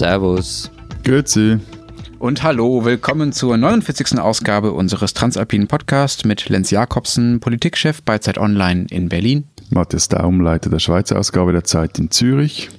Servus. Grüezi. Und hallo, willkommen zur 49. Ausgabe unseres Transalpinen Podcasts mit Lenz Jakobsen, Politikchef bei Zeit Online in Berlin. Matthias Daum, Leiter der Schweizer Ausgabe der Zeit in Zürich.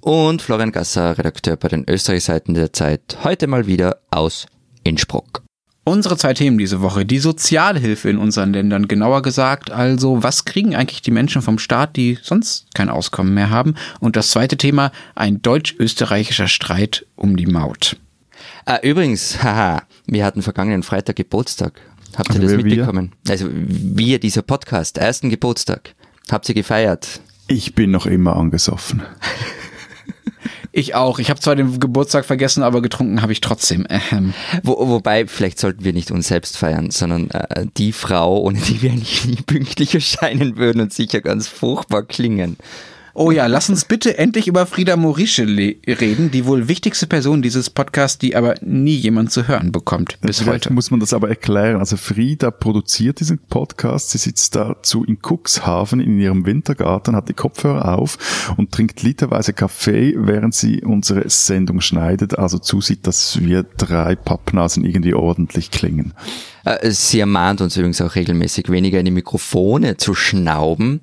Und Florian Gasser, Redakteur bei den Österreichseiten der Zeit, heute mal wieder aus Innsbruck. Unsere zwei Themen diese Woche. Die Sozialhilfe in unseren Ländern, genauer gesagt. Also, was kriegen eigentlich die Menschen vom Staat, die sonst kein Auskommen mehr haben? Und das zweite Thema, ein deutsch-österreichischer Streit um die Maut. Ah, übrigens, haha, wir hatten vergangenen Freitag Geburtstag. Habt ihr Also das wir? mitbekommen? Also, wir, dieser Podcast, ersten Geburtstag. Habt ihr gefeiert? Ich bin noch immer angesoffen. Ich auch. Ich habe zwar den Geburtstag vergessen, aber getrunken habe ich trotzdem. Ähm, Wo, wobei, vielleicht sollten wir nicht uns selbst feiern, sondern äh, die Frau, ohne die wir eigentlich nie pünktlich erscheinen würden und sicher ganz furchtbar klingen. Oh ja, lass uns bitte endlich über Frieda Morische reden, die wohl wichtigste Person dieses Podcasts, die aber nie jemand zu hören bekommt bis Vielleicht heute. muss man das aber erklären. Also Frieda produziert diesen Podcast. Sie sitzt dazu in Cuxhaven in ihrem Wintergarten, hat die Kopfhörer auf und trinkt literweise Kaffee, während sie unsere Sendung schneidet. Also zusieht, dass wir drei Pappnasen irgendwie ordentlich klingen. Äh, Sie ermahnt uns übrigens auch regelmäßig, weniger in die Mikrofone zu schnauben.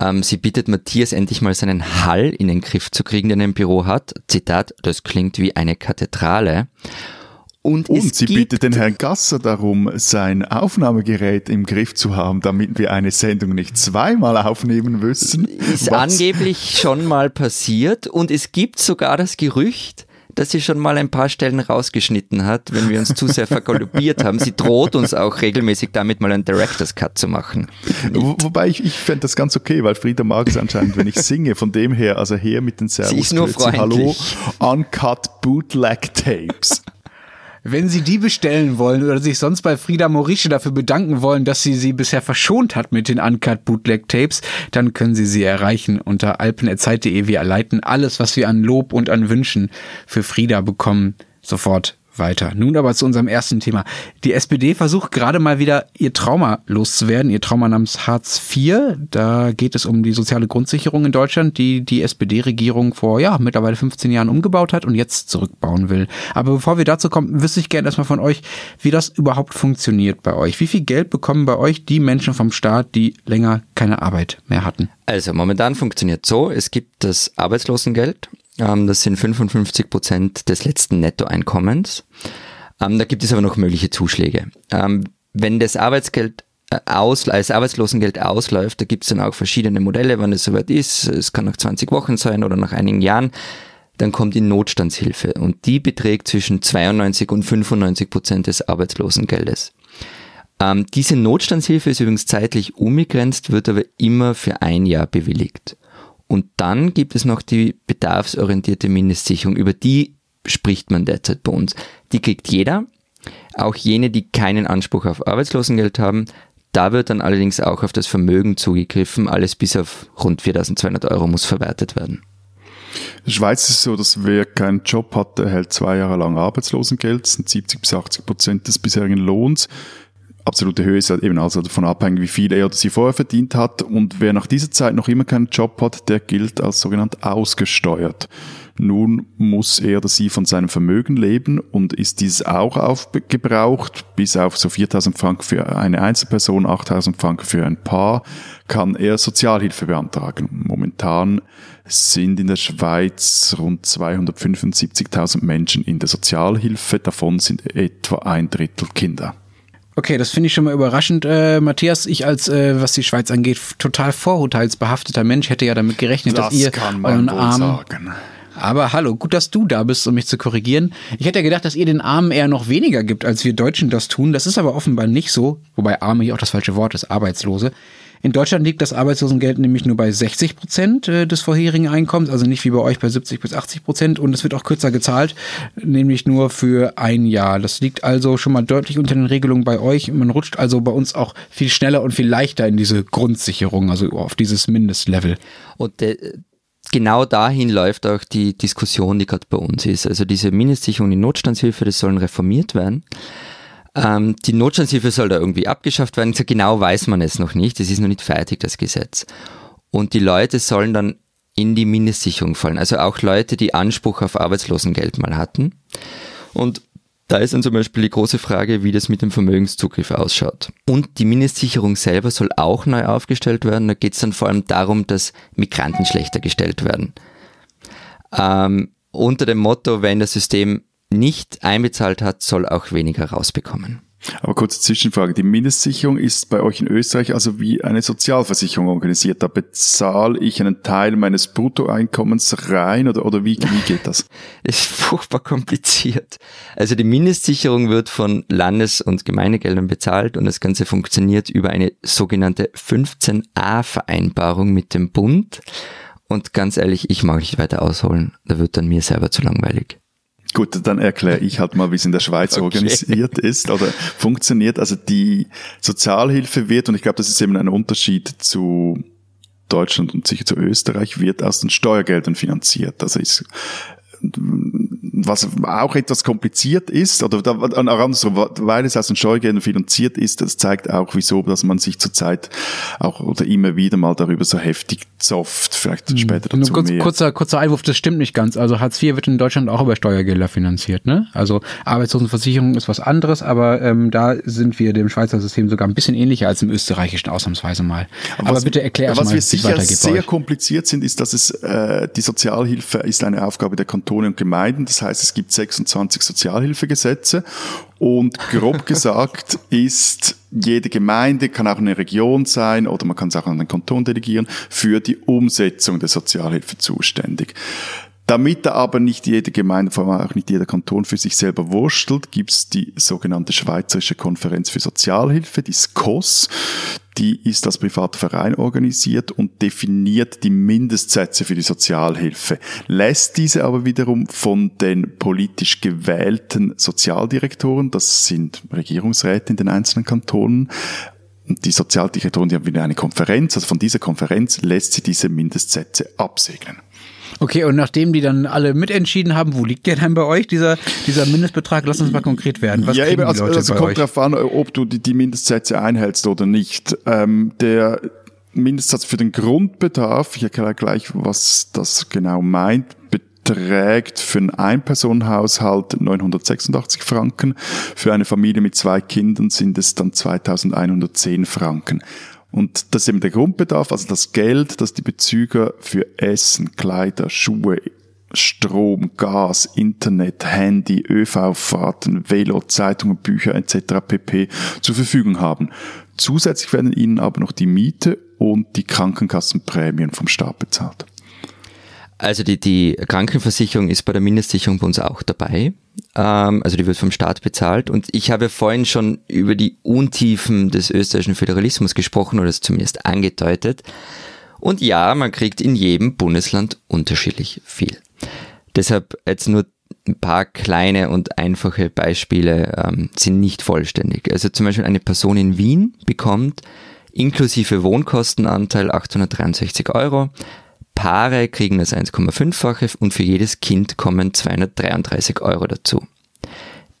Ähm, Sie bittet Matthias endlich mal seinen Hall in den Griff zu kriegen, den er im Büro hat. Zitat, das klingt wie eine Kathedrale. Und, Und sie bittet den Herrn Gasser darum, sein Aufnahmegerät im Griff zu haben, damit wir eine Sendung nicht zweimal aufnehmen müssen. ist Was- angeblich schon mal passiert und es gibt sogar das Gerücht, dass sie schon mal ein paar Stellen rausgeschnitten hat, wenn wir uns zu sehr vergaloppiert haben. Sie droht uns auch regelmäßig damit mal einen Director's Cut zu machen. Wo, wobei ich, ich fände das ganz okay, weil Frieda mag es anscheinend, wenn ich singe. Von dem her, also her mit den Servus. Sie ist nur Grüezi, Hallo, freundlich. Uncut Bootleg Tapes. Wenn Sie die bestellen wollen oder sich sonst bei Frieda Morische dafür bedanken wollen, dass sie sie bisher verschont hat mit den Uncut Bootleg Tapes, dann können Sie sie erreichen unter alpen.zeit.de. Wir leiten alles, was wir an Lob und an Wünschen für Frieda bekommen, sofort weiter. Nun aber zu unserem ersten Thema. Die SPD versucht gerade mal wieder ihr Trauma loszuwerden, ihr Trauma namens Hartz IV. Da geht es um die soziale Grundsicherung in Deutschland, die die SPD-Regierung vor, ja, mittlerweile 15 Jahren umgebaut hat und jetzt zurückbauen will. Aber bevor wir dazu kommen, wüsste ich gerne erstmal von euch, wie das überhaupt funktioniert bei euch. Wie viel Geld bekommen bei euch die Menschen vom Staat, die länger keine Arbeit mehr hatten? Also momentan funktioniert so, es gibt das Arbeitslosengeld, das sind 55 Prozent des letzten Nettoeinkommens. Ähm, da gibt es aber noch mögliche Zuschläge. Ähm, wenn das Arbeitsgeld äh, aus, als Arbeitslosengeld ausläuft, da gibt es dann auch verschiedene Modelle, wann es soweit ist. Es kann nach 20 Wochen sein oder nach einigen Jahren. Dann kommt die Notstandshilfe und die beträgt zwischen 92 und 95 Prozent des Arbeitslosengeldes. Ähm, diese Notstandshilfe ist übrigens zeitlich unbegrenzt, wird aber immer für ein Jahr bewilligt. Und dann gibt es noch die bedarfsorientierte Mindestsicherung, über die spricht man derzeit bei uns. Die kriegt jeder, auch jene, die keinen Anspruch auf Arbeitslosengeld haben. Da wird dann allerdings auch auf das Vermögen zugegriffen. Alles bis auf rund 4200 Euro muss verwertet werden. In der Schweiz ist es so, dass wer keinen Job hat, erhält zwei Jahre lang Arbeitslosengeld. Das sind 70 bis 80 Prozent des bisherigen Lohns. Absolute Höhe ist halt eben also davon abhängig, wie viel er oder sie vorher verdient hat. Und wer nach dieser Zeit noch immer keinen Job hat, der gilt als sogenannt ausgesteuert. Nun muss er oder sie von seinem Vermögen leben und ist dieses auch aufgebraucht, bis auf so 4000 Franken für eine Einzelperson, 8000 Franken für ein Paar, kann er Sozialhilfe beantragen. Momentan sind in der Schweiz rund 275.000 Menschen in der Sozialhilfe, davon sind etwa ein Drittel Kinder. Okay, das finde ich schon mal überraschend, äh, Matthias. Ich als, äh, was die Schweiz angeht, total vorurteilsbehafteter Mensch hätte ja damit gerechnet, dass ihr euren Arm sagen. Aber hallo, gut, dass du da bist, um mich zu korrigieren. Ich hätte ja gedacht, dass ihr den Armen eher noch weniger gibt, als wir Deutschen das tun. Das ist aber offenbar nicht so, wobei Arme hier auch das falsche Wort ist, Arbeitslose. In Deutschland liegt das Arbeitslosengeld nämlich nur bei 60 Prozent äh, des vorherigen Einkommens, also nicht wie bei euch bei 70 bis 80 Prozent und es wird auch kürzer gezahlt, nämlich nur für ein Jahr. Das liegt also schon mal deutlich unter den Regelungen bei euch. Man rutscht also bei uns auch viel schneller und viel leichter in diese Grundsicherung, also auf dieses Mindestlevel. Und äh, genau dahin läuft auch die Diskussion, die gerade bei uns ist. Also diese Mindestsicherung, die Notstandshilfe, das sollen reformiert werden. Ähm, die Notstandshilfe soll da irgendwie abgeschafft werden. So genau weiß man es noch nicht. Es ist noch nicht fertig, das Gesetz. Und die Leute sollen dann in die Mindestsicherung fallen. Also auch Leute, die Anspruch auf Arbeitslosengeld mal hatten. Und da ist dann zum Beispiel die große Frage, wie das mit dem Vermögenszugriff ausschaut. Und die Mindestsicherung selber soll auch neu aufgestellt werden. Da geht es dann vor allem darum, dass Migranten schlechter gestellt werden. Ähm, unter dem Motto, wenn das System nicht einbezahlt hat, soll auch weniger rausbekommen. Aber kurze Zwischenfrage. Die Mindestsicherung ist bei euch in Österreich also wie eine Sozialversicherung organisiert. Da bezahle ich einen Teil meines Bruttoeinkommens rein oder, oder wie, wie geht das? ist furchtbar kompliziert. Also die Mindestsicherung wird von Landes- und Gemeindegeldern bezahlt und das Ganze funktioniert über eine sogenannte 15a-Vereinbarung mit dem Bund. Und ganz ehrlich, ich mag nicht weiter ausholen. Da wird dann mir selber zu langweilig. Gut, dann erkläre ich halt mal, wie es in der Schweiz okay. organisiert ist oder funktioniert. Also die Sozialhilfe wird, und ich glaube, das ist eben ein Unterschied zu Deutschland und sicher zu Österreich, wird aus den Steuergeldern finanziert. Also ist was auch etwas kompliziert ist, oder weil es aus den Steuergeldern finanziert ist, das zeigt auch, wieso, dass man sich zurzeit auch oder immer wieder mal darüber so heftig zofft. Vielleicht hm. später dazu Nur kurz, mehr. Kurzer, kurzer Einwurf, das stimmt nicht ganz. Also Hartz IV wird in Deutschland auch über Steuergelder finanziert. Ne? Also Arbeitslosenversicherung ist was anderes, aber ähm, da sind wir dem Schweizer System sogar ein bisschen ähnlicher als im österreichischen ausnahmsweise mal. Aber, aber bitte erklär was mal, wir sicher sehr kompliziert sind, ist, dass es äh, die Sozialhilfe ist eine Aufgabe der Kantone und Gemeinden. Das heißt, es gibt 26 Sozialhilfegesetze und grob gesagt ist jede Gemeinde, kann auch eine Region sein oder man kann es auch an den Kanton delegieren, für die Umsetzung der Sozialhilfe zuständig. Damit da aber nicht jede Gemeinde, vor allem auch nicht jeder Kanton für sich selber wurstelt, gibt's die sogenannte Schweizerische Konferenz für Sozialhilfe, die SKOS. Die ist als privater Verein organisiert und definiert die Mindestsätze für die Sozialhilfe, lässt diese aber wiederum von den politisch gewählten Sozialdirektoren, das sind Regierungsräte in den einzelnen Kantonen, und die Sozialdirektoren, die haben wieder eine Konferenz, also von dieser Konferenz lässt sie diese Mindestsätze absegnen. Okay, und nachdem die dann alle mitentschieden haben, wo liegt der denn bei euch, dieser, dieser Mindestbetrag? Lass uns mal konkret werden. Was ja, eben, also, also kommt darauf an, ob du die, die Mindestsätze einhältst oder nicht. Ähm, der Mindestsatz für den Grundbedarf, ich erkläre gleich, was das genau meint, beträgt für einen Einpersonenhaushalt 986 Franken. Für eine Familie mit zwei Kindern sind es dann 2110 Franken. Und das ist eben der Grundbedarf, also das Geld, das die Bezüger für Essen, Kleider, Schuhe, Strom, Gas, Internet, Handy, ÖV-Fahrten, Velo, Zeitungen, Bücher etc. pp. zur Verfügung haben. Zusätzlich werden ihnen aber noch die Miete und die Krankenkassenprämien vom Staat bezahlt. Also die, die Krankenversicherung ist bei der Mindestsicherung bei uns auch dabei. Ähm, also die wird vom Staat bezahlt. Und ich habe vorhin schon über die Untiefen des österreichischen Föderalismus gesprochen oder es zumindest angedeutet. Und ja, man kriegt in jedem Bundesland unterschiedlich viel. Deshalb jetzt nur ein paar kleine und einfache Beispiele ähm, sind nicht vollständig. Also zum Beispiel eine Person in Wien bekommt inklusive Wohnkostenanteil 863 Euro, Paare kriegen das 1,5-fache und für jedes Kind kommen 233 Euro dazu.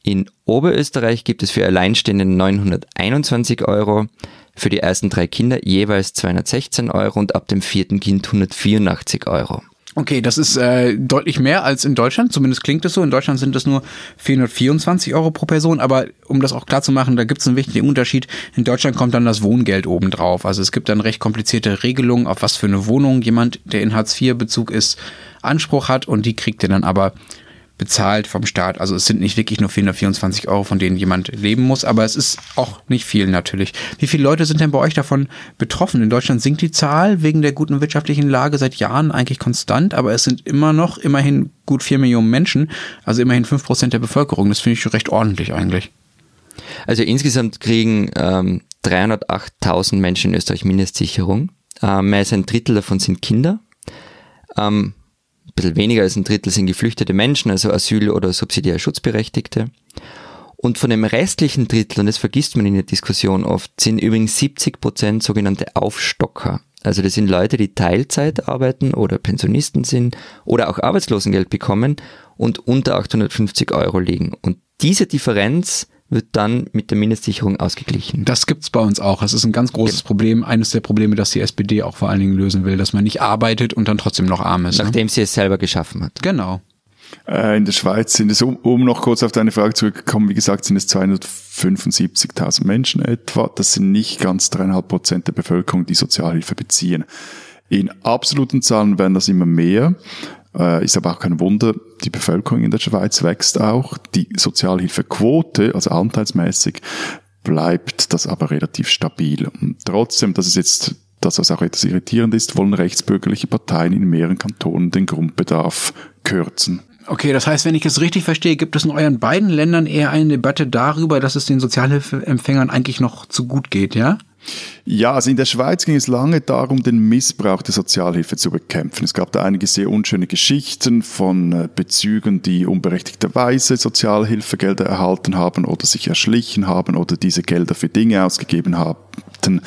In Oberösterreich gibt es für Alleinstehende 921 Euro, für die ersten drei Kinder jeweils 216 Euro und ab dem vierten Kind 184 Euro. Okay, das ist äh, deutlich mehr als in Deutschland, zumindest klingt es so. In Deutschland sind es nur 424 Euro pro Person, aber um das auch klar zu machen, da gibt es einen wichtigen Unterschied. In Deutschland kommt dann das Wohngeld obendrauf. Also es gibt dann recht komplizierte Regelungen, auf was für eine Wohnung jemand, der in Hartz-IV-Bezug ist, Anspruch hat und die kriegt er dann aber bezahlt vom Staat. Also es sind nicht wirklich nur 424 Euro, von denen jemand leben muss, aber es ist auch nicht viel natürlich. Wie viele Leute sind denn bei euch davon betroffen? In Deutschland sinkt die Zahl wegen der guten wirtschaftlichen Lage seit Jahren eigentlich konstant, aber es sind immer noch immerhin gut vier Millionen Menschen, also immerhin fünf Prozent der Bevölkerung. Das finde ich recht ordentlich eigentlich. Also insgesamt kriegen ähm, 308.000 Menschen in Österreich Mindestsicherung. Ähm, mehr als ein Drittel davon sind Kinder. Ähm, ein bisschen weniger als ein Drittel sind geflüchtete Menschen, also Asyl- oder subsidiär Schutzberechtigte. Und von dem restlichen Drittel, und das vergisst man in der Diskussion oft, sind übrigens 70 Prozent sogenannte Aufstocker. Also das sind Leute, die Teilzeit arbeiten oder Pensionisten sind oder auch Arbeitslosengeld bekommen und unter 850 Euro liegen. Und diese Differenz wird dann mit der Mindestsicherung ausgeglichen. Das gibt's bei uns auch. Das ist ein ganz großes Problem. Eines der Probleme, das die SPD auch vor allen Dingen lösen will, dass man nicht arbeitet und dann trotzdem noch arm ist. ne? Nachdem sie es selber geschaffen hat. Genau. Äh, in der Schweiz sind es, um, um noch kurz auf deine Frage zurückzukommen, wie gesagt, sind es 275.000 Menschen etwa. Das sind nicht ganz dreieinhalb Prozent der Bevölkerung, die Sozialhilfe beziehen. In absoluten Zahlen werden das immer mehr. Äh, ist aber auch kein Wunder, die Bevölkerung in der Schweiz wächst auch. Die Sozialhilfequote, also anteilsmäßig, bleibt das aber relativ stabil. Und trotzdem, das ist jetzt das, was auch etwas irritierend ist, wollen rechtsbürgerliche Parteien in mehreren Kantonen den Grundbedarf kürzen. Okay, das heißt, wenn ich es richtig verstehe, gibt es in euren beiden Ländern eher eine Debatte darüber, dass es den Sozialhilfeempfängern eigentlich noch zu gut geht, ja? Ja, also in der Schweiz ging es lange darum, den Missbrauch der Sozialhilfe zu bekämpfen. Es gab da einige sehr unschöne Geschichten von äh, Bezügern, die unberechtigterweise Sozialhilfegelder erhalten haben oder sich erschlichen haben oder diese Gelder für Dinge ausgegeben haben,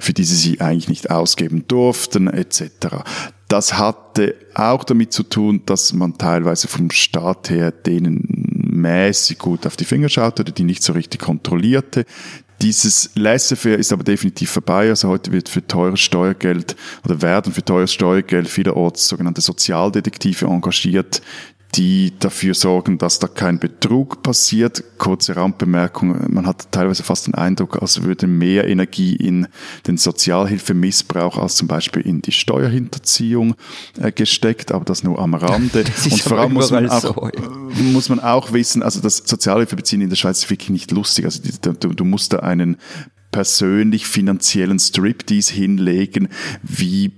für die sie sie eigentlich nicht ausgeben durften, etc. Das hatte auch damit zu tun, dass man teilweise vom Staat her denen mäßig gut auf die Finger schaute oder die nicht so richtig kontrollierte. Dieses Laissez-faire ist aber definitiv vorbei. Also heute wird für teures Steuergeld oder werden für teures Steuergeld vielerorts sogenannte Sozialdetektive engagiert, die dafür sorgen, dass da kein Betrug passiert. Kurze Randbemerkung, man hat teilweise fast den Eindruck, als würde mehr Energie in den Sozialhilfemissbrauch als zum Beispiel in die Steuerhinterziehung äh, gesteckt, aber das nur am Rande. Und vor allem muss man, auch, so, ja. muss man auch wissen, also das Sozialhilfebeziehen in der Schweiz ist wirklich nicht lustig. Also du, du musst da einen persönlich finanziellen Striptease hinlegen, wie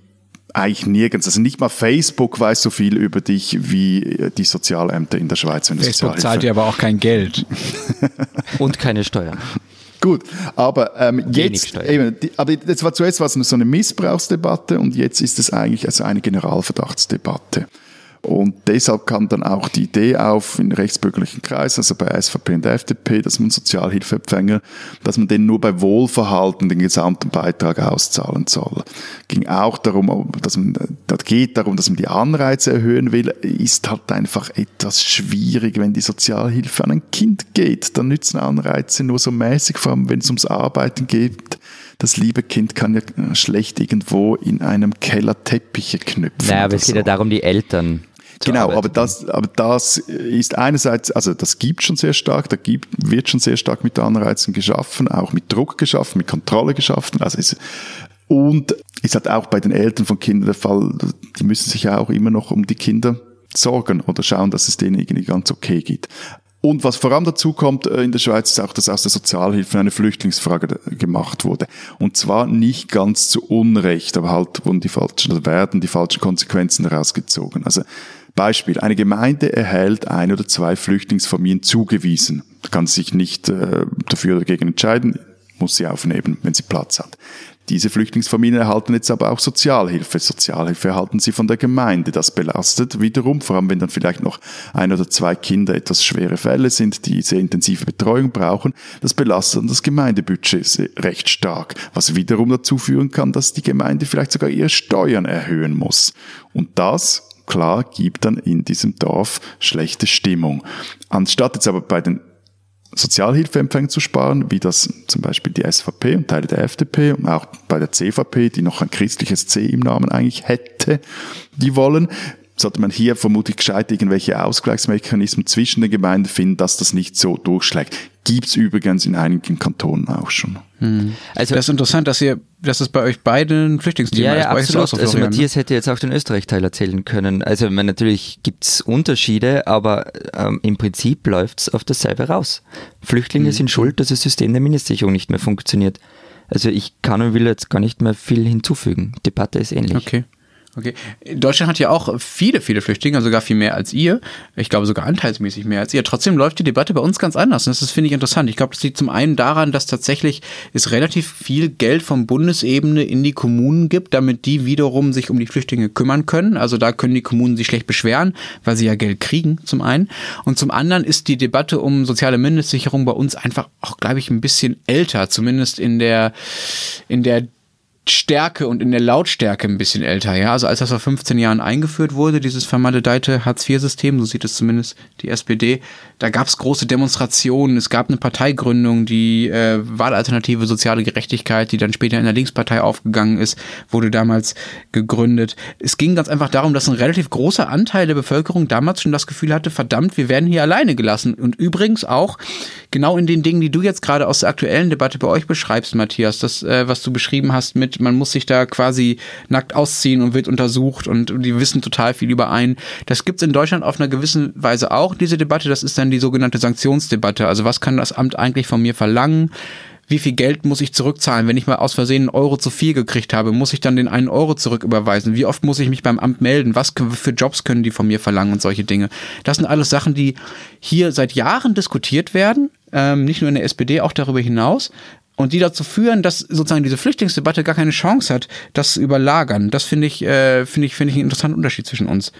eigentlich nirgends. Also nicht mal Facebook weiß so viel über dich wie die Sozialämter in der Schweiz. Wenn Facebook zahlt dir aber auch kein Geld. Und keine Steuern. Gut, aber ähm, jetzt, eben, die, aber das war zuerst war es so eine Missbrauchsdebatte und jetzt ist es eigentlich also eine Generalverdachtsdebatte. Und deshalb kam dann auch die Idee auf in rechtsbürgerlichen Kreisen, also bei SVP und FDP, dass man Sozialhilfeempfänger, dass man denen nur bei Wohlverhalten den gesamten Beitrag auszahlen soll. Ging auch darum, dass man, das geht darum, dass man die Anreize erhöhen will, ist halt einfach etwas schwierig, wenn die Sozialhilfe an ein Kind geht. Dann nützen Anreize nur so mäßig, vor allem wenn es ums Arbeiten geht das liebe Kind kann ja schlecht irgendwo in einem Keller Teppiche knüpfen. Naja, aber es geht so. ja darum, die Eltern Genau, aber das, aber das ist einerseits, also das gibt schon sehr stark, da gibt, wird schon sehr stark mit Anreizen geschaffen, auch mit Druck geschaffen, mit Kontrolle geschaffen. Also es, und ist halt auch bei den Eltern von Kindern der Fall, die müssen sich ja auch immer noch um die Kinder sorgen oder schauen, dass es denen irgendwie ganz okay geht. Und was vor allem dazu kommt äh, in der Schweiz, ist auch, dass aus der Sozialhilfe eine Flüchtlingsfrage gemacht wurde. Und zwar nicht ganz zu Unrecht, aber halt wurden die falschen, werden die falschen Konsequenzen herausgezogen. Also Beispiel, eine Gemeinde erhält ein oder zwei Flüchtlingsfamilien zugewiesen. Kann sich nicht äh, dafür oder dagegen entscheiden, muss sie aufnehmen, wenn sie Platz hat. Diese Flüchtlingsfamilien erhalten jetzt aber auch Sozialhilfe. Sozialhilfe erhalten sie von der Gemeinde. Das belastet wiederum, vor allem wenn dann vielleicht noch ein oder zwei Kinder etwas schwere Fälle sind, die sehr intensive Betreuung brauchen. Das belastet das Gemeindebudget recht stark, was wiederum dazu führen kann, dass die Gemeinde vielleicht sogar ihre Steuern erhöhen muss. Und das klar gibt dann in diesem Dorf schlechte Stimmung. Anstatt jetzt aber bei den Sozialhilfeempfängern zu sparen, wie das zum Beispiel die SVP und Teile der FDP und auch bei der CVP, die noch ein christliches C im Namen eigentlich hätte, die wollen, sollte man hier vermutlich gescheit irgendwelche Ausgleichsmechanismen zwischen den Gemeinden finden, dass das nicht so durchschlägt. Gibt's übrigens in einigen Kantonen auch schon. Hm. Also das ist interessant, dass ihr, dass es bei euch beiden Flüchtlingsthema ja, ist. Ja, absolut. So, also Matthias hätte jetzt auch den Österreich-Teil erzählen können. Also meine, natürlich gibt's Unterschiede, aber ähm, im Prinzip läuft's auf dasselbe raus. Flüchtlinge hm. sind schuld, dass das System der Mindestsicherung nicht mehr funktioniert. Also ich kann und will jetzt gar nicht mehr viel hinzufügen. Die Debatte ist ähnlich. Okay. Okay. Deutschland hat ja auch viele, viele Flüchtlinge, sogar viel mehr als ihr. Ich glaube sogar anteilsmäßig mehr als ihr. Trotzdem läuft die Debatte bei uns ganz anders. Und das finde ich, interessant. Ich glaube, das liegt zum einen daran, dass tatsächlich es relativ viel Geld von Bundesebene in die Kommunen gibt, damit die wiederum sich um die Flüchtlinge kümmern können. Also da können die Kommunen sich schlecht beschweren, weil sie ja Geld kriegen, zum einen. Und zum anderen ist die Debatte um soziale Mindestsicherung bei uns einfach auch, glaube ich, ein bisschen älter. Zumindest in der, in der Stärke und in der Lautstärke ein bisschen älter, ja. Also als das vor 15 Jahren eingeführt wurde, dieses vermaledeite Hartz-IV-System, so sieht es zumindest die SPD, da gab es große Demonstrationen, es gab eine Parteigründung, die äh, Wahlalternative Soziale Gerechtigkeit, die dann später in der Linkspartei aufgegangen ist, wurde damals gegründet. Es ging ganz einfach darum, dass ein relativ großer Anteil der Bevölkerung damals schon das Gefühl hatte, verdammt, wir werden hier alleine gelassen. Und übrigens auch genau in den Dingen, die du jetzt gerade aus der aktuellen Debatte bei euch beschreibst, Matthias, das, äh, was du beschrieben hast mit man muss sich da quasi nackt ausziehen und wird untersucht und die wissen total viel über einen. Das gibt's in Deutschland auf einer gewissen Weise auch, diese Debatte. Das ist dann die sogenannte Sanktionsdebatte. Also was kann das Amt eigentlich von mir verlangen? wie viel Geld muss ich zurückzahlen, wenn ich mal aus Versehen einen Euro zu viel gekriegt habe, muss ich dann den einen Euro zurücküberweisen, wie oft muss ich mich beim Amt melden, was für Jobs können die von mir verlangen und solche Dinge. Das sind alles Sachen, die hier seit Jahren diskutiert werden, ähm, nicht nur in der SPD, auch darüber hinaus und die dazu führen, dass sozusagen diese Flüchtlingsdebatte gar keine Chance hat, das zu überlagern. Das finde ich, äh, finde ich, finde ich einen interessanten Unterschied zwischen uns.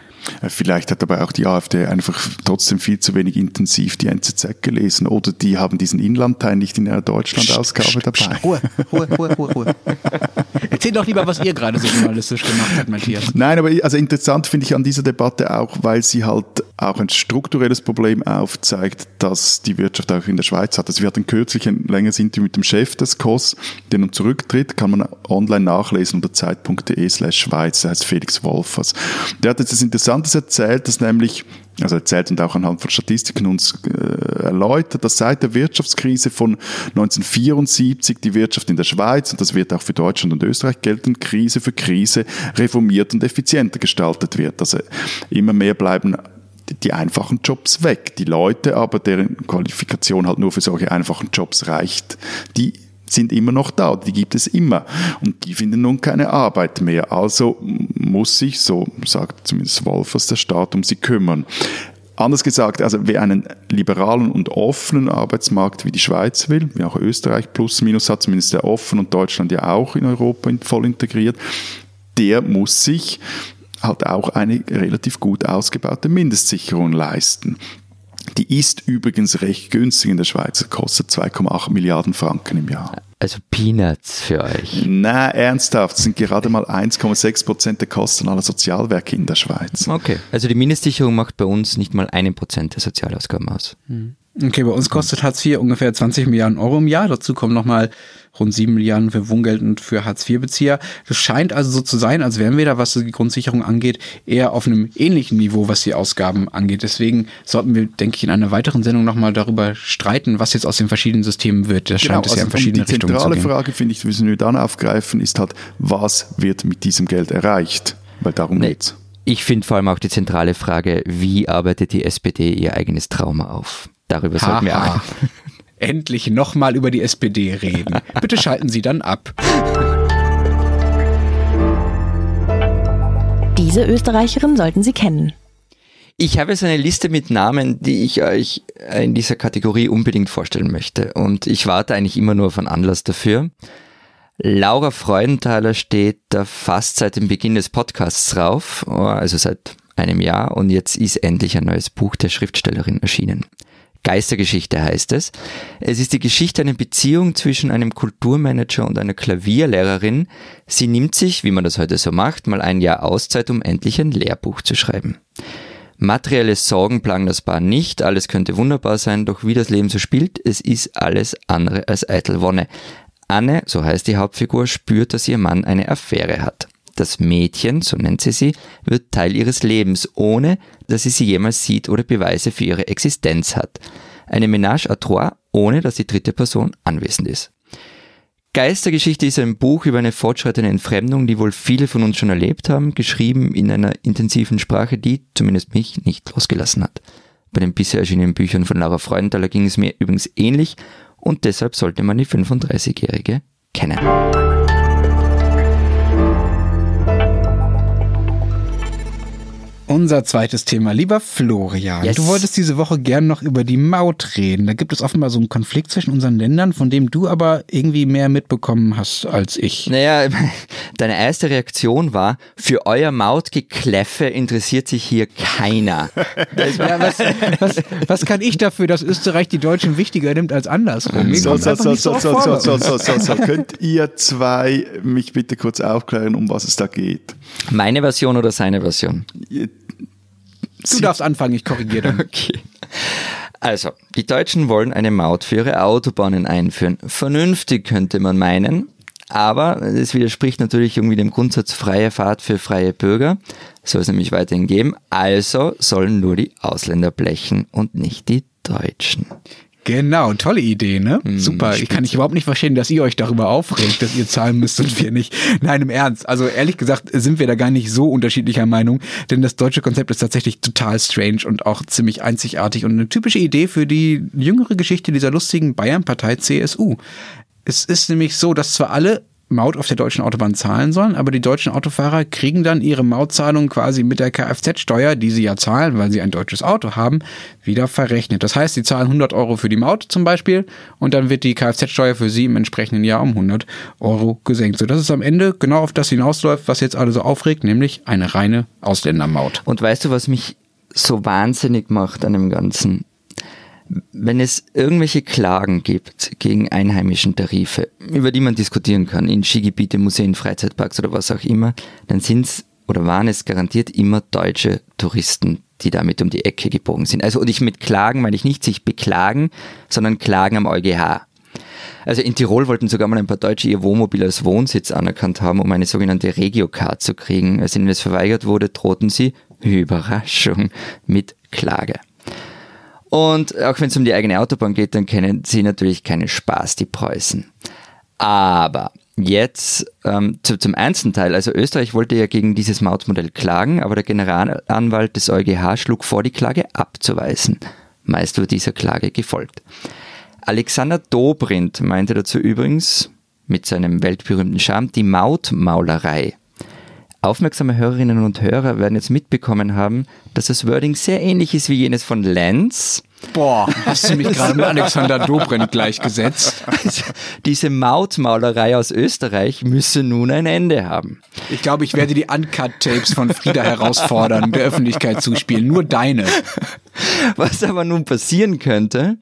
Vielleicht hat aber auch die AfD einfach trotzdem viel zu wenig intensiv die NZZ gelesen oder die haben diesen Inlandteil nicht in ihrer Deutschland-Ausgabe dabei. Ruhe, Ruhe, Ruhe, Ruhe, Ruhe. Erzähl doch lieber, was ihr gerade so journalistisch gemacht habt, Matthias. Nein, aber also interessant finde ich an dieser Debatte auch, weil sie halt auch ein strukturelles Problem aufzeigt, das die Wirtschaft auch in der Schweiz hat. Also wir hatten kürzlich ein längeres Interview mit dem Chef des COS, der nun zurücktritt, kann man online nachlesen unter zeit.de slash Schweiz, der heißt Felix Wolfers. Der hat jetzt das Interessantes erzählt, dass nämlich also erzählt und auch anhand von Statistiken uns äh, erläutert, dass seit der Wirtschaftskrise von 1974 die Wirtschaft in der Schweiz, und das wird auch für Deutschland und Österreich gelten, Krise für Krise reformiert und effizienter gestaltet wird. Also immer mehr bleiben die einfachen Jobs weg. Die Leute aber, deren Qualifikation halt nur für solche einfachen Jobs reicht, die sind immer noch da, die gibt es immer. Und die finden nun keine Arbeit mehr. Also muss sich, so sagt zumindest Wolfers, der Staat um sie kümmern. Anders gesagt, also wer einen liberalen und offenen Arbeitsmarkt wie die Schweiz will, wie auch Österreich plus minus hat, zumindest sehr offen und Deutschland ja auch in Europa voll integriert, der muss sich halt auch eine relativ gut ausgebaute Mindestsicherung leisten. Die ist übrigens recht günstig in der Schweiz, kostet 2,8 Milliarden Franken im Jahr. Also Peanuts für euch. Na, ernsthaft, das sind gerade mal 1,6 Prozent der Kosten aller Sozialwerke in der Schweiz. Okay, also die Mindestsicherung macht bei uns nicht mal einen Prozent der Sozialausgaben aus. Hm. Okay, bei uns kostet Hartz IV ungefähr 20 Milliarden Euro im Jahr. Dazu kommen nochmal rund 7 Milliarden für Wohngeld und für Hartz-IV-Bezieher. Das scheint also so zu sein, als wären wir da, was die Grundsicherung angeht, eher auf einem ähnlichen Niveau, was die Ausgaben angeht. Deswegen sollten wir, denke ich, in einer weiteren Sendung nochmal darüber streiten, was jetzt aus den verschiedenen Systemen wird. Das genau, scheint es also ja in verschiedene die Richtungen zu zentrale gehen. Frage, finde ich, müssen wir dann aufgreifen, ist halt, was wird mit diesem Geld erreicht? Weil darum Nee. geht's. Ich finde vor allem auch die zentrale Frage, wie arbeitet die SPD ihr eigenes Trauma auf? Darüber sollten wir auch. Endlich nochmal über die SPD reden. Bitte schalten Sie dann ab. Diese Österreicherin sollten Sie kennen. Ich habe jetzt eine Liste mit Namen, die ich euch in dieser Kategorie unbedingt vorstellen möchte. Und ich warte eigentlich immer nur auf einen Anlass dafür. Laura Freudenthaler steht da fast seit dem Beginn des Podcasts drauf, also seit einem Jahr. Und jetzt ist endlich ein neues Buch der Schriftstellerin erschienen. Geistergeschichte heißt es. Es ist die Geschichte einer Beziehung zwischen einem Kulturmanager und einer Klavierlehrerin. Sie nimmt sich, wie man das heute so macht, mal ein Jahr Auszeit, um endlich ein Lehrbuch zu schreiben. Materielle Sorgen plagen das Paar nicht, alles könnte wunderbar sein, doch wie das Leben so spielt, es ist alles andere als eitel Wonne. Anne, so heißt die Hauptfigur, spürt, dass ihr Mann eine Affäre hat. Das Mädchen, so nennt sie sie, wird Teil ihres Lebens, ohne dass sie sie jemals sieht oder Beweise für ihre Existenz hat. Eine Ménage à trois, ohne dass die dritte Person anwesend ist. Geistergeschichte ist ein Buch über eine fortschreitende Entfremdung, die wohl viele von uns schon erlebt haben, geschrieben in einer intensiven Sprache, die zumindest mich nicht losgelassen hat. Bei den bisher erschienenen Büchern von Laura Freudenthaler ging es mir übrigens ähnlich und deshalb sollte man die 35-Jährige kennen. Unser zweites Thema. Lieber Florian, Yes. du wolltest diese Woche gern noch über die Maut reden. Da gibt es offenbar so einen Konflikt zwischen unseren Ländern, von dem du aber irgendwie mehr mitbekommen hast als ich. Naja, Deine erste Reaktion war, für euer Mautgekläffe interessiert sich hier keiner. Ja, was, was, was kann ich dafür, dass Österreich die Deutschen wichtiger nimmt als andersrum? So, so, so, so, so, so, so, so, so, so. Könnt ihr zwei mich bitte kurz aufklären, um was es da geht? Meine Version oder seine Version? Du darfst anfangen, ich korrigiere dann. Okay. Also, die Deutschen wollen eine Maut für ihre Autobahnen einführen. Vernünftig könnte man meinen, aber es widerspricht natürlich irgendwie dem Grundsatz freie Fahrt für freie Bürger. Soll es nämlich weiterhin geben. Also sollen nur die Ausländer blechen und nicht die Deutschen. Genau, tolle Idee, ne? Super. Ich kann mich überhaupt nicht verstehen, dass ihr euch darüber aufregt, dass ihr zahlen müsst und wir nicht. Nein, im Ernst. Also ehrlich gesagt sind wir da gar nicht so unterschiedlicher Meinung, denn das deutsche Konzept ist tatsächlich total strange und auch ziemlich einzigartig und eine typische Idee für die jüngere Geschichte dieser lustigen Bayernpartei CSU. Es ist nämlich so, dass zwar alle Maut auf der deutschen Autobahn zahlen sollen, aber die deutschen Autofahrer kriegen dann ihre Mautzahlung quasi mit der Kfz-Steuer, die sie ja zahlen, weil sie ein deutsches Auto haben, wieder verrechnet. Das heißt, sie zahlen 100 Euro für die Maut zum Beispiel und dann wird die Kfz-Steuer für sie im entsprechenden Jahr um 100 Euro gesenkt. So, das ist am Ende genau auf das hinausläuft, was jetzt alle so aufregt, nämlich eine reine Ausländermaut. Und weißt du, was mich so wahnsinnig macht an dem Ganzen? Wenn es irgendwelche Klagen gibt gegen einheimischen Tarife, über die man diskutieren kann, in Skigebiete, Museen, Freizeitparks oder was auch immer, dann sind es oder waren es garantiert immer deutsche Touristen, die damit um die Ecke gebogen sind. Also, und ich mit Klagen meine ich nicht sich beklagen, sondern Klagen am EuGH. Also in Tirol wollten sogar mal ein paar Deutsche ihr Wohnmobil als Wohnsitz anerkannt haben, um eine sogenannte Regio-Card zu kriegen. Als ihnen das verweigert wurde, drohten sie, Überraschung, mit Klage. Und auch wenn es um die eigene Autobahn geht, dann kennen sie natürlich keinen Spaß, die Preußen. Aber jetzt ähm, zu, zum ernsten Teil. Also Österreich wollte ja gegen dieses Mautmodell klagen, aber der Generalanwalt des EuGH schlug vor, die Klage abzuweisen. Meist wurde dieser Klage gefolgt. Alexander Dobrindt meinte dazu übrigens mit seinem weltberühmten Charme die Mautmaulerei. Aufmerksame Hörerinnen und Hörer werden jetzt mitbekommen haben, dass das Wording sehr ähnlich ist wie jenes von Lenz. Boah, hast du mich gerade mit Alexander Dobrindt gleichgesetzt? Also, diese Mautmaulerei aus Österreich müsse nun ein Ende haben. Ich glaube, ich werde die Uncut-Tapes von Frieda herausfordern, der Öffentlichkeit zuspielen. Nur deine. Was aber nun passieren könnte,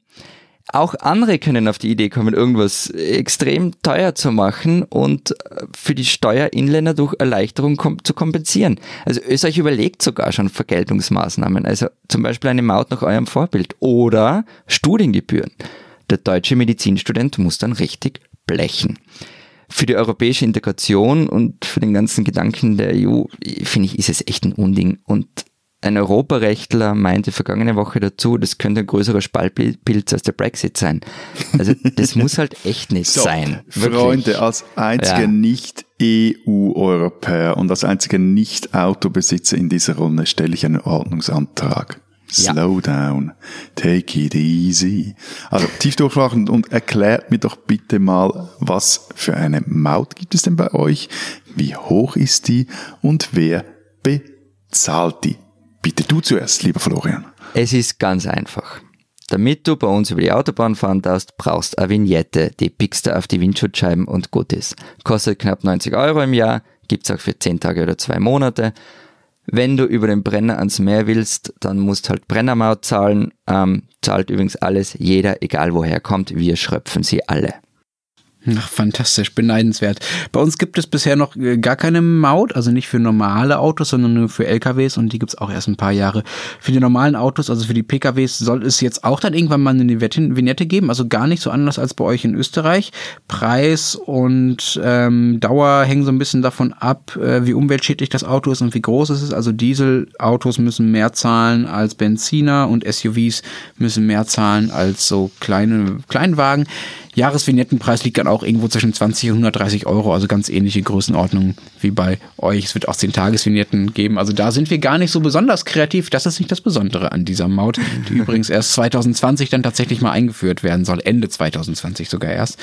auch andere können auf die Idee kommen, irgendwas extrem teuer zu machen und für die Steuerinländer durch Erleichterung kom zu kompensieren. Also Österreich überlegt sogar schon Vergeltungsmaßnahmen, also zum Beispiel eine Maut nach eurem Vorbild oder Studiengebühren. Der deutsche Medizinstudent muss dann richtig blechen. Für die europäische Integration und für den ganzen Gedanken der EU, finde ich, ist es echt ein Unding und ein Europarechtler meinte vergangene Woche dazu, das könnte ein größerer Spaltpilz als der Brexit sein. Also das muss halt echt nicht So, sein. Wirklich. Freunde, als einziger Ja. Nicht-EU-Europäer und als einziger Nicht-Autobesitzer in dieser Runde stelle ich einen Ordnungsantrag. Ja. Slow down. Take it easy. Also tief durchschlagen und erklärt mir doch bitte mal, was für eine Maut gibt es denn bei euch? Wie hoch ist die? Und wer bezahlt die? Bitte du zuerst, lieber Florian. Es ist ganz einfach. Damit du bei uns über die Autobahn fahren darfst, brauchst eine Vignette, die pickst du auf die Windschutzscheiben und gut ist. Kostet knapp 90 Euro im Jahr, gibt's auch für 10 Tage oder 2 Monate. Wenn du über den Brenner ans Meer willst, dann musst halt Brennermaut zahlen. Ähm, zahlt übrigens alles, jeder, egal woher er kommt. Wir schröpfen sie alle. Ach, fantastisch, beneidenswert. Bei uns gibt es bisher noch äh, gar keine Maut, also nicht für normale Autos, sondern nur für LKWs und die gibt's auch erst ein paar Jahre. Für die normalen Autos, also für die PKWs, soll es jetzt auch dann irgendwann mal eine Vignette geben, also gar nicht so anders als bei euch in Österreich. Preis und ähm, Dauer hängen so ein bisschen davon ab, äh, wie umweltschädlich das Auto ist und wie groß es ist. Also Dieselautos müssen mehr zahlen als Benziner und SUVs müssen mehr zahlen als so kleine Kleinwagen. Jahresvignettenpreis liegt dann auch irgendwo zwischen 20 und 130 Euro, also ganz ähnliche Größenordnungen wie bei euch. Es wird auch 10 Tagesvignetten geben. Also da sind wir gar nicht so besonders kreativ. Das ist nicht das Besondere an dieser Maut, die übrigens erst 2020 dann tatsächlich mal eingeführt werden soll. Ende 2020 sogar erst.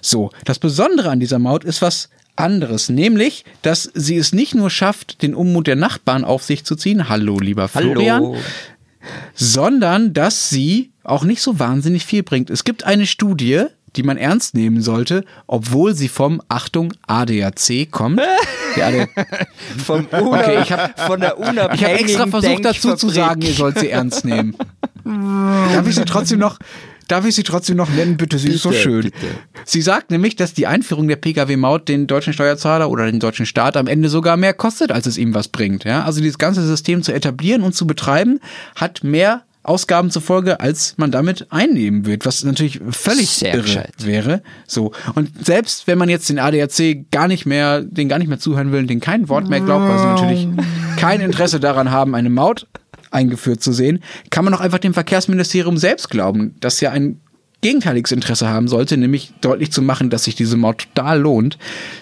So, das Besondere an dieser Maut ist was anderes, nämlich, dass sie es nicht nur schafft, den Unmut der Nachbarn auf sich zu ziehen. Hallo, lieber Florian Hallo. sondern dass sie auch nicht so wahnsinnig viel bringt. Es gibt eine Studie, die man ernst nehmen sollte, obwohl sie vom, Achtung, ADAC kommt. ADAC Vom Okay, ich habe von der unabhängigen ich hab extra versucht dazu zu sagen, ihr sollt sie ernst nehmen. Darf ich sie trotzdem noch, darf ich sie trotzdem noch nennen? Bitte, sie ist so Bitte, schön. bitte. Sie sagt nämlich, dass die Einführung der Pkw-Maut den deutschen Steuerzahler oder den deutschen Staat am Ende sogar mehr kostet, als es ihm was bringt. Ja? Also dieses ganze System zu etablieren und zu betreiben, hat mehr Ausgaben zur Folge, als man damit einnehmen wird, was natürlich völlig Sehr irre gescheit. wäre. So. Und selbst wenn man jetzt den ADAC gar nicht mehr, den gar nicht mehr zuhören will, den kein Wort mehr glaubt, weil sie natürlich kein Interesse daran haben, eine Maut eingeführt zu sehen, kann man auch einfach dem Verkehrsministerium selbst glauben, das ja ein gegenteiliges Interesse haben sollte, nämlich deutlich zu machen, dass sich diese Maut total lohnt.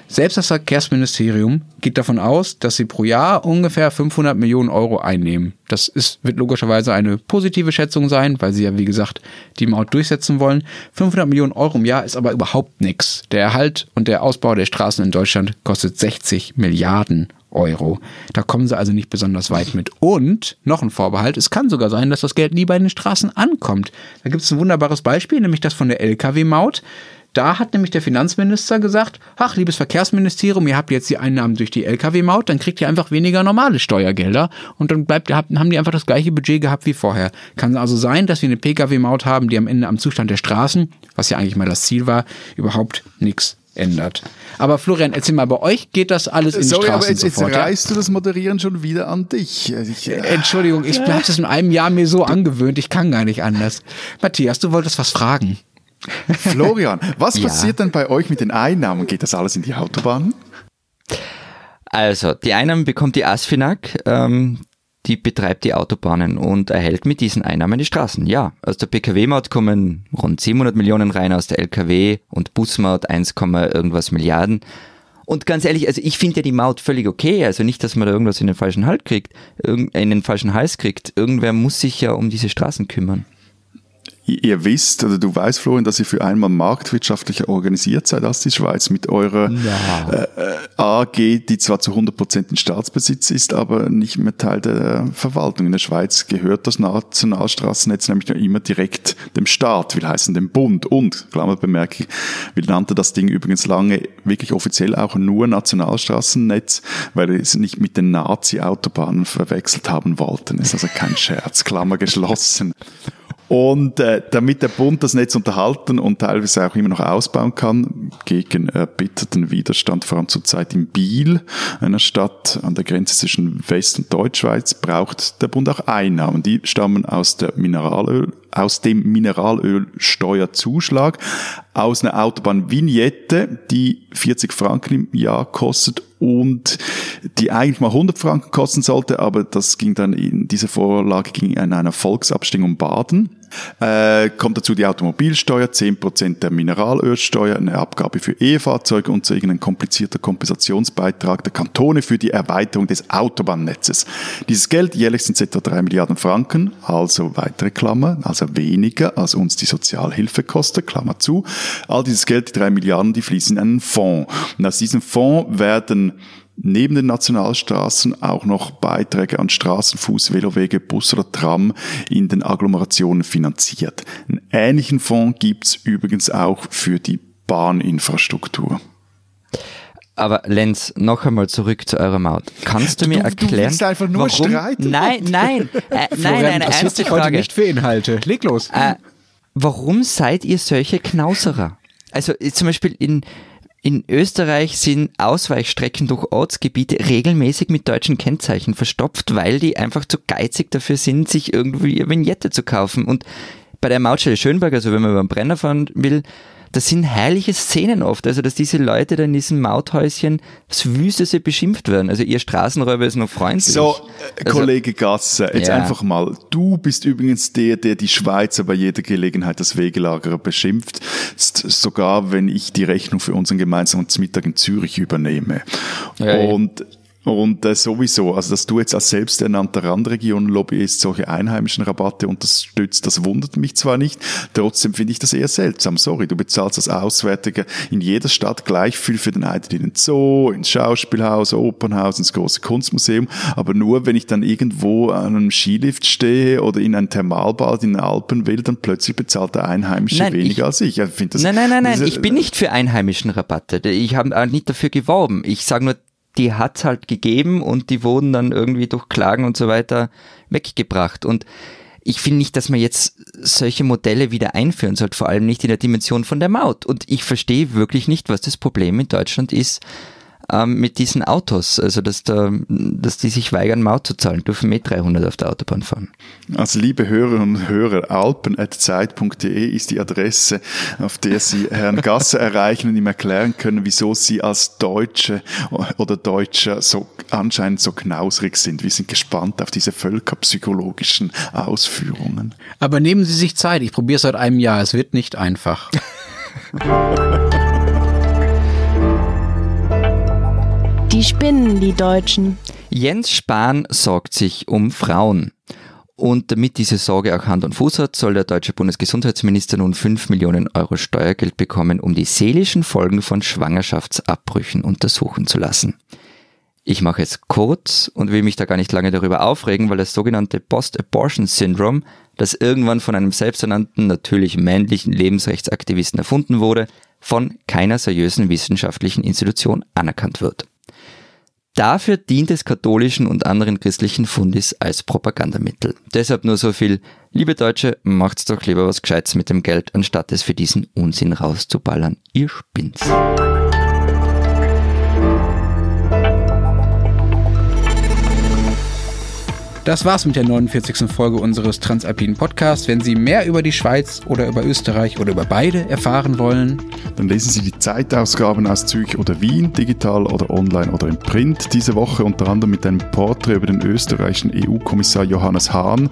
Selbst das Verkehrsministerium geht davon aus, dass sie pro Jahr ungefähr 500 Millionen Euro einnehmen. Das ist, wird logischerweise eine positive Schätzung sein, weil sie ja, wie gesagt, die Maut durchsetzen wollen. 500 Millionen Euro im Jahr ist aber überhaupt nichts. Der Erhalt und der Ausbau der Straßen in Deutschland kostet 60 Milliarden Euro. Da kommen sie also nicht besonders weit mit. Und noch ein Vorbehalt, es kann sogar sein, dass das Geld nie bei den Straßen ankommt. Da gibt es ein wunderbares Beispiel, nämlich das von der Lkw-Maut. Da hat nämlich der Finanzminister gesagt, ach, liebes Verkehrsministerium, ihr habt jetzt die Einnahmen durch die Lkw-Maut, dann kriegt ihr einfach weniger normale Steuergelder und dann bleibt, haben die einfach das gleiche Budget gehabt wie vorher. Kann also sein, dass wir eine Pkw-Maut haben, die am Ende am Zustand der Straßen, was ja eigentlich mal das Ziel war, überhaupt nichts ändert. Aber Florian, erzähl mal, bei euch geht das alles in die Sorry, aber Straßen jetzt, jetzt sofort, ja? reißt du das Moderieren schon wieder an dich. Also Ich, äh, Entschuldigung, ich habe es in einem Jahr mir so angewöhnt, ich kann gar nicht anders. Matthias, du wolltest was fragen. Florian, was Ja. passiert denn bei euch mit den Einnahmen? Geht das alles in die Autobahn? Also, die Einnahmen bekommt die ASFINAG, ähm, die betreibt die Autobahnen und erhält mit diesen Einnahmen die Straßen. Ja, aus der Pkw-Maut kommen rund 700 Millionen rein, aus der Lkw- und Busmaut 1, irgendwas Milliarden. Und ganz ehrlich, also ich finde ja die Maut völlig okay. Also nicht, dass man da irgendwas in den falschen Halt kriegt, in den falschen Hals kriegt. Irgendwer muss sich ja um diese Straßen kümmern. Ihr wisst, oder du weißt, Florian, dass ihr für einmal marktwirtschaftlicher organisiert seid als die Schweiz mit eurer äh, äh, AG, die zwar zu 100% in Staatsbesitz ist, aber nicht mehr Teil der Verwaltung. In der Schweiz gehört das Nationalstraßennetz nämlich noch immer direkt dem Staat, will heißen dem Bund. Und, Klammerbemerkung, wir nannten das Ding übrigens lange wirklich offiziell auch nur Nationalstraßennetz, weil wir es nicht mit den Nazi-Autobahnen verwechselt haben wollten. Ist also kein Scherz, Klammer geschlossen. Und äh, damit der Bund das Netz unterhalten und teilweise auch immer noch ausbauen kann, gegen erbitterten Widerstand, vor allem zurzeit in Biel, einer Stadt an der Grenze zwischen West- und Deutschschweiz, braucht der Bund auch Einnahmen. Die stammen aus der Mineralöl, aus dem Mineralölsteuerzuschlag, aus einer Autobahnvignette, die 40 Franken im Jahr kostet und die eigentlich mal 100 Franken kosten sollte, aber das ging dann in diese Vorlage ging in einer Volksabstimmung Baden. Äh, kommt dazu die Automobilsteuer, 10% der Mineralölsteuer, eine Abgabe für E-Fahrzeuge und so irgendein komplizierter Kompensationsbeitrag der Kantone für die Erweiterung des Autobahnnetzes. Dieses Geld jährlich sind etwa 3 Milliarden Franken, also weitere Klammer, also weniger als uns die Sozialhilfe kostet, Klammer zu. All dieses Geld, die 3 Milliarden, die fließen in einen Fonds. Und aus diesem Fonds werden neben den Nationalstraßen auch noch Beiträge an Straßen, Fuß, Velowege, Bus oder Tram in den Agglomerationen finanziert. Einen ähnlichen Fonds gibt's übrigens auch für die Bahninfrastruktur. Aber Lenz, noch einmal zurück zu eurer Maut. Kannst du mir Du- du erklären, willst einfach nur warum? streiten. Nein, nein, äh, nein, Florian, nein, das ernste sich heute Frage. nicht für Inhalte. Leg los. Äh, warum seid ihr solche Knauserer? Also zum Beispiel in, in Österreich sind Ausweichstrecken durch Ortsgebiete regelmäßig mit deutschen Kennzeichen verstopft, weil die einfach zu geizig dafür sind, sich irgendwie eine Vignette zu kaufen. Und bei der Mautstelle Schönberg, also wenn man über den Brenner fahren will, das sind herrliche Szenen oft, also dass diese Leute da in diesem Mauthäuschen das Wüsteste beschimpft werden. Also ihr Straßenräuber ist noch freundlich. So, äh, Also- Kollege Gasser, jetzt Ja. einfach mal. Du bist übrigens der, der die Schweizer bei jeder Gelegenheit das Wegelagerer beschimpft. Sogar wenn ich die Rechnung für unseren gemeinsamen Mittag in Zürich übernehme. Ja, ja. Und äh, sowieso, also dass du jetzt als selbsternannter Randregion-Lobbyist solche einheimischen Rabatte unterstützt, das wundert mich zwar nicht, trotzdem finde ich das eher seltsam. Sorry, du bezahlst als Auswärtiger in jeder Stadt gleich viel für den Eintritt in den Zoo, ins Schauspielhaus, Opernhaus, ins große Kunstmuseum, aber nur wenn ich dann irgendwo an einem Skilift stehe oder in ein Thermalbad in den Alpen will, dann plötzlich bezahlt der Einheimische Nein, weniger ich- als ich. ich finde das, Nein, nein, nein, nein, ich bin nicht für einheimischen Rabatte. Ich habe nicht dafür geworben. Ich sage nur, die hat's halt gegeben und die wurden dann irgendwie durch Klagen und so weiter weggebracht. Und ich finde nicht, dass man jetzt solche Modelle wieder einführen sollte, vor allem nicht in der Dimension von der Maut. Und ich verstehe wirklich nicht, was das Problem in Deutschland ist ähm, mit diesen Autos. Also, dass, da, dass die sich weigern, Maut zu zahlen, dürfen mit 300 auf der Autobahn fahren. Also liebe Hörerinnen und Hörer, alpen.zeit.de ist die Adresse, auf der Sie Herrn Gasser erreichen und ihm erklären können, wieso Sie als Deutsche oder Deutscher so anscheinend so knausrig sind. Wir sind gespannt auf diese völkerpsychologischen Ausführungen. Aber nehmen Sie sich Zeit. Ich probiere es seit einem Jahr. Es wird nicht einfach. Die spinnen, die Deutschen. Jens Spahn sorgt sich um Frauen. Und damit diese Sorge auch Hand und Fuß hat, soll der deutsche Bundesgesundheitsminister nun 5 Millionen Euro Steuergeld bekommen, um die seelischen Folgen von Schwangerschaftsabbrüchen untersuchen zu lassen. Ich mache es kurz und will mich da gar nicht lange darüber aufregen, weil das sogenannte Post-Abortion-Syndrom, das irgendwann von einem selbsternannten, natürlich männlichen Lebensrechtsaktivisten erfunden wurde, von keiner seriösen wissenschaftlichen Institution anerkannt wird. Dafür dient es katholischen und anderen christlichen Fundis als Propagandamittel. Deshalb nur so viel, liebe Deutsche, macht's doch lieber was Gescheites mit dem Geld, anstatt es für diesen Unsinn rauszuballern. Ihr spinnt's. Das war's mit der 49. Folge unseres Transalpinen Podcasts. Wenn Sie mehr über die Schweiz oder über Österreich oder über beide erfahren wollen, Dann lesen Sie die Zeitausgaben aus Zürich oder Wien, digital oder online oder im Print. Diese Woche unter anderem mit einem Porträt über den österreichischen EU-Kommissar Johannes Hahn.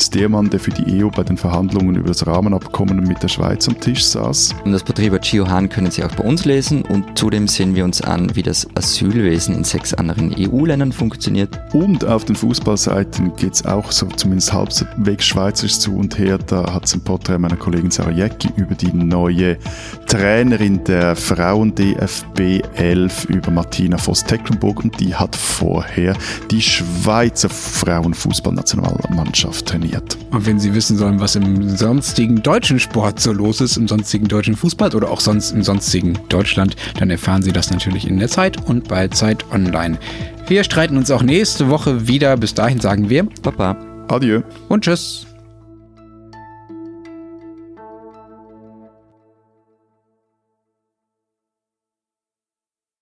Ist der Mann, der für die EU bei den Verhandlungen über das Rahmenabkommen mit der Schweiz am Tisch saß. Und das Porträt über Gio Hahn können Sie auch bei uns lesen und zudem sehen wir uns an, wie das Asylwesen in sechs anderen EU-Ländern funktioniert. Und auf den Fußballseiten geht es auch so zumindest halbwegs schweizerisch zu und her. Da hat es ein Porträt meiner Kollegin Sarah Jäcki über die neue Trainerin der Frauen DFB 11 über Martina Voss-Tecklenburg und die hat vorher die Schweizer Frauenfußballnationalmannschaft trainiert. Und wenn Sie wissen sollen, was im sonstigen deutschen Sport so los ist, im sonstigen deutschen Fußball oder auch sonst im sonstigen Deutschland, dann erfahren Sie das natürlich in der Zeit und bei Zeit Online. Wir streiten uns auch nächste Woche wieder. Bis dahin sagen wir Baba. Adieu. und tschüss.